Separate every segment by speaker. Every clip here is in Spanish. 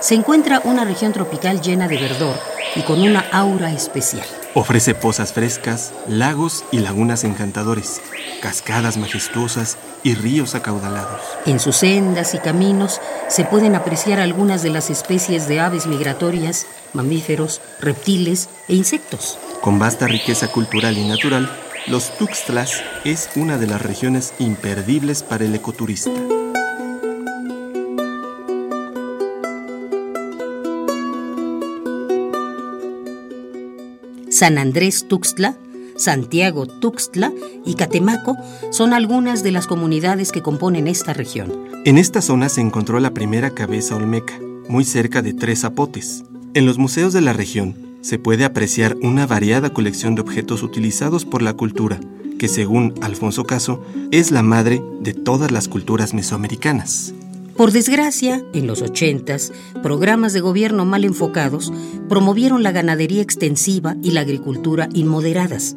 Speaker 1: se encuentra una región tropical llena de verdor y con una aura especial.
Speaker 2: Ofrece pozas frescas, lagos y lagunas encantadores, cascadas majestuosas y ríos acaudalados.
Speaker 1: En sus sendas y caminos se pueden apreciar algunas de las especies de aves migratorias, mamíferos, reptiles e insectos.
Speaker 2: Con vasta riqueza cultural y natural, los Tuxtlas es una de las regiones imperdibles para el ecoturista.
Speaker 1: San Andrés Tuxtla, Santiago Tuxtla y Catemaco son algunas de las comunidades que componen esta región.
Speaker 2: En esta zona se encontró la primera cabeza olmeca, muy cerca de Tres Zapotes. En los museos de la región se puede apreciar una variada colección de objetos utilizados por la cultura, que según Alfonso Caso es la madre de todas las culturas mesoamericanas.
Speaker 1: Por desgracia, en los ochentas, programas de gobierno mal enfocados promovieron la ganadería extensiva y la agricultura inmoderadas.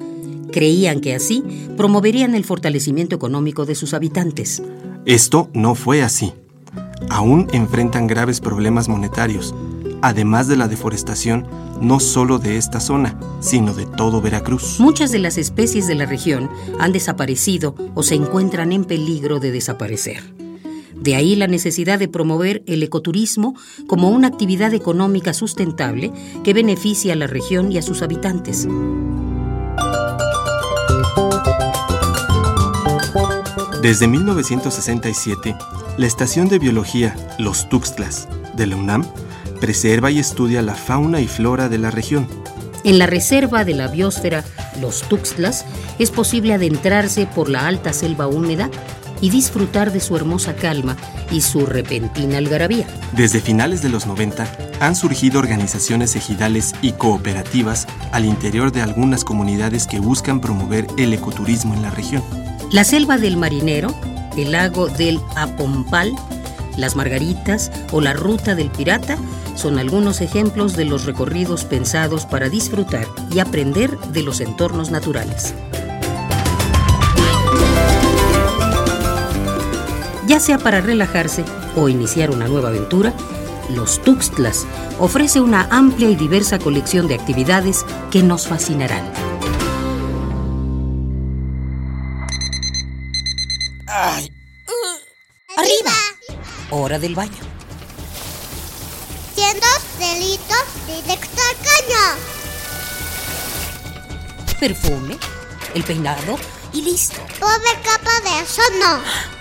Speaker 1: Creían que así promoverían el fortalecimiento económico de sus habitantes.
Speaker 2: Esto no fue así. Aún enfrentan graves problemas monetarios, además de la deforestación no solo de esta zona, sino de todo Veracruz.
Speaker 1: Muchas de las especies de la región han desaparecido o se encuentran en peligro de desaparecer. De ahí la necesidad de promover el ecoturismo como una actividad económica sustentable que beneficie a la región y a sus habitantes.
Speaker 2: Desde 1967, la estación de biología Los Tuxtlas de la UNAM preserva y estudia la fauna y flora de la región.
Speaker 1: En la reserva de la biosfera Los Tuxtlas es posible adentrarse por la alta selva húmeda y disfrutar de su hermosa calma y su repentina algarabía.
Speaker 2: Desde finales de los 90 han surgido organizaciones ejidales y cooperativas al interior de algunas comunidades que buscan promover el ecoturismo en la región.
Speaker 1: La selva del Marinero, el lago del Apompal, las Margaritas o la Ruta del Pirata son algunos ejemplos de los recorridos pensados para disfrutar y aprender de los entornos naturales. Ya sea para relajarse o iniciar una nueva aventura, Los Tuxtlas ofrece una amplia y diversa colección de actividades que nos fascinarán.
Speaker 3: Ay.
Speaker 4: Arriba.
Speaker 1: Hora del baño.
Speaker 4: Siendo delitos directo al caño.
Speaker 1: Perfume, el peinado y listo.
Speaker 4: Pobre capa de eso no.